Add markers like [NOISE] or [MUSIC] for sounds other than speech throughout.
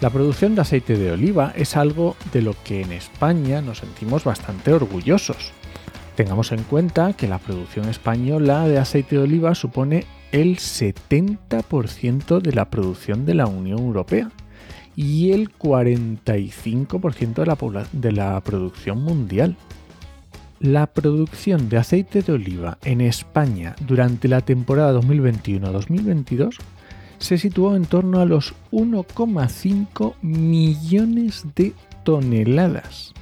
La producción de aceite de oliva es algo de lo que en España nos sentimos bastante orgullosos. Tengamos en cuenta que la producción española de aceite de oliva supone el 70% de la producción de la Unión Europea y el 45% de la, producción mundial. La producción de aceite de oliva en España durante la temporada 2021-2022 se situó en torno a los 1,5 millones de toneladas.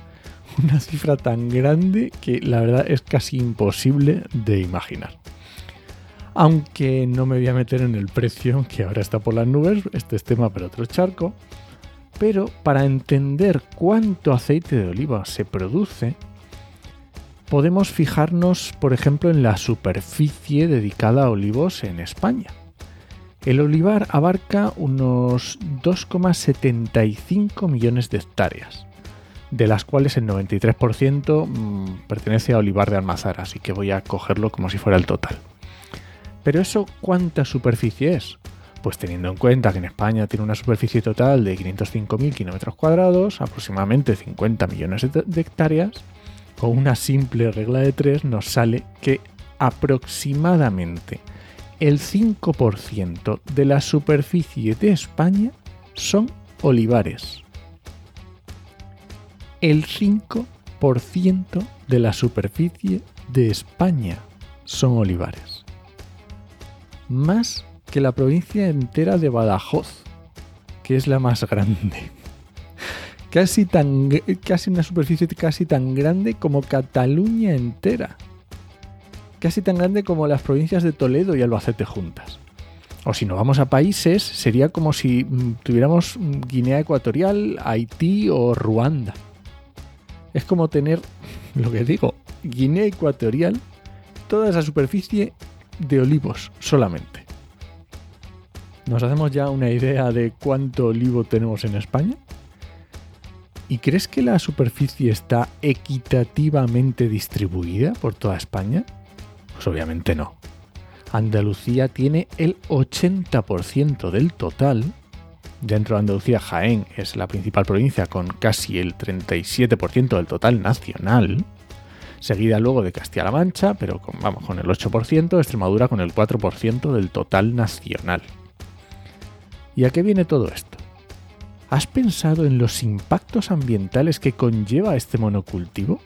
[LAUGHS] Una cifra tan grande que la verdad es casi imposible de imaginar. Aunque no me voy a meter en el precio que ahora está por las nubes, este es tema para otro charco. Pero para entender cuánto aceite de oliva se produce, podemos fijarnos, por ejemplo, en la superficie dedicada a olivos en España. El olivar abarca unos 2,75 millones de hectáreas, de las cuales el 93% mm, pertenece a olivar de almazara, así que voy a cogerlo como si fuera el total. Pero eso, ¿cuánta superficie es? Pues teniendo en cuenta que en España tiene una superficie total de 505.000 kilómetros cuadrados, aproximadamente 50 millones de hectáreas, con una simple regla de tres nos sale que aproximadamente el 5% de la superficie de España son olivares. El 5% de la superficie de España son olivares. Más que la provincia entera de Badajoz, que es la más grande. Casi, tan, casi una superficie casi tan grande como Cataluña entera casi tan grande como las provincias de Toledo y Albacete juntas. O si nos vamos a países, sería como si mm, tuviéramos mm, Guinea Ecuatorial, Haití o Ruanda. Es como tener, [LAUGHS] lo que digo, Guinea Ecuatorial, toda esa superficie de olivos solamente. ¿Nos hacemos ya una idea de cuánto olivo tenemos en España? ¿Y crees que la superficie está equitativamente distribuida por toda España? Pues obviamente no. Andalucía tiene el 80% del total. Dentro de Andalucía, Jaén es la principal provincia con casi el 37% del total nacional. Seguida luego de Castilla-La Mancha, pero con, vamos, con el 8%, Extremadura con el 4% del total nacional. ¿Y a qué viene todo esto? ¿Has pensado en los impactos ambientales que conlleva este monocultivo?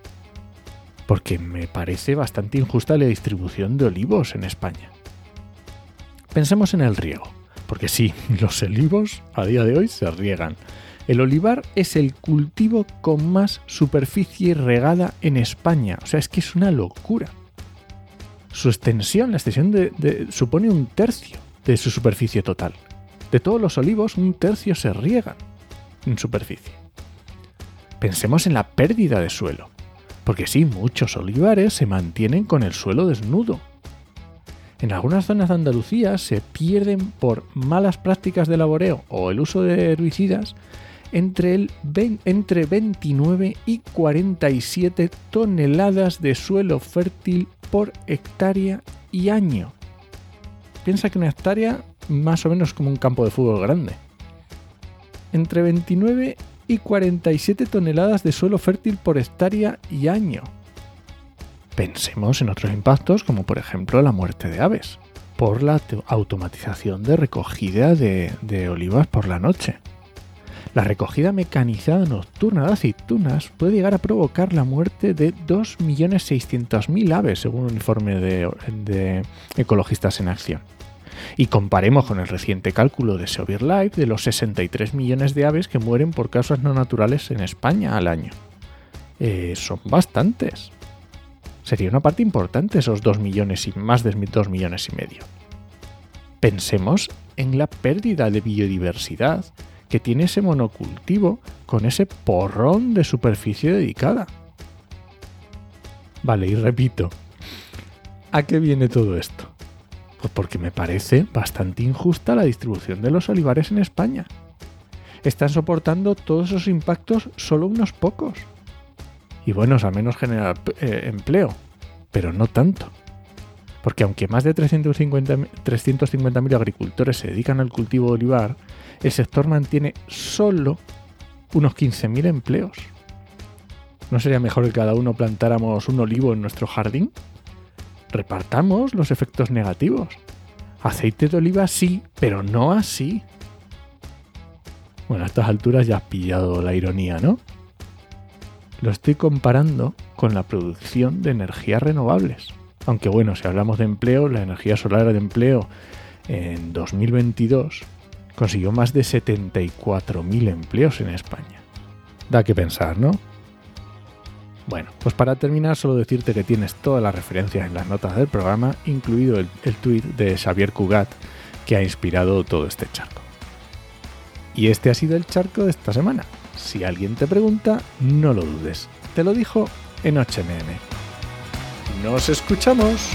Porque me parece bastante injusta la distribución de olivos en España. Pensemos en el riego, porque sí, [LAUGHS] los olivos a día de hoy se riegan. El olivar es el cultivo con más superficie regada en España, o sea, es que es una locura. Su extensión, la extensión de, supone un tercio de su superficie total. De todos los olivos, un tercio se riegan en superficie. Pensemos en la pérdida de suelo. Porque sí, muchos olivares se mantienen con el suelo desnudo. En algunas zonas de Andalucía se pierden por malas prácticas de laboreo o el uso de herbicidas entre, el, entre 29 y 47 toneladas de suelo fértil por hectárea y año. Piensa que una hectárea más o menos como un campo de fútbol grande. Entre 29 y 47 toneladas de suelo fértil por hectárea y año. Pensemos en otros impactos como por ejemplo la muerte de aves por la automatización de recogida de, olivas por la noche. La recogida mecanizada nocturna de aceitunas puede llegar a provocar la muerte de 2.600.000 aves, según un informe de Ecologistas en Acción. Y comparemos con el reciente cálculo de Severe Life de los 63 millones de aves que mueren por causas no naturales en España al año. Eh, son bastantes. Sería una parte importante esos 2 millones y más de 2 millones y medio. Pensemos en la pérdida de biodiversidad que tiene ese monocultivo con ese porrón de superficie dedicada. Vale, y repito, ¿a qué viene todo esto? Pues porque me parece bastante injusta la distribución de los olivares en España. Están soportando todos esos impactos solo unos pocos. Y bueno, al menos generar eh, empleo, pero no tanto. Porque aunque más de 350.000 350 agricultores se dedican al cultivo de olivar, el sector mantiene solo unos 15.000 empleos. ¿No sería mejor que cada uno plantáramos un olivo en nuestro jardín? Repartamos los efectos negativos. Aceite de oliva sí, pero no así. Bueno, a estas alturas ya has pillado la ironía, ¿no? Lo estoy comparando con la producción de energías renovables. Aunque bueno, si hablamos de empleo, la energía solar de empleo en 2022 consiguió más de 74.000 empleos en España. Da que pensar, ¿no? Bueno, pues para terminar solo decirte que tienes todas las referencias en las notas del programa, incluido el, el tuit de Xavier Cugat que ha inspirado todo este charco. Y este ha sido el charco de esta semana. Si alguien te pregunta, no lo dudes. Te lo dijo en HMM. ¡Nos escuchamos!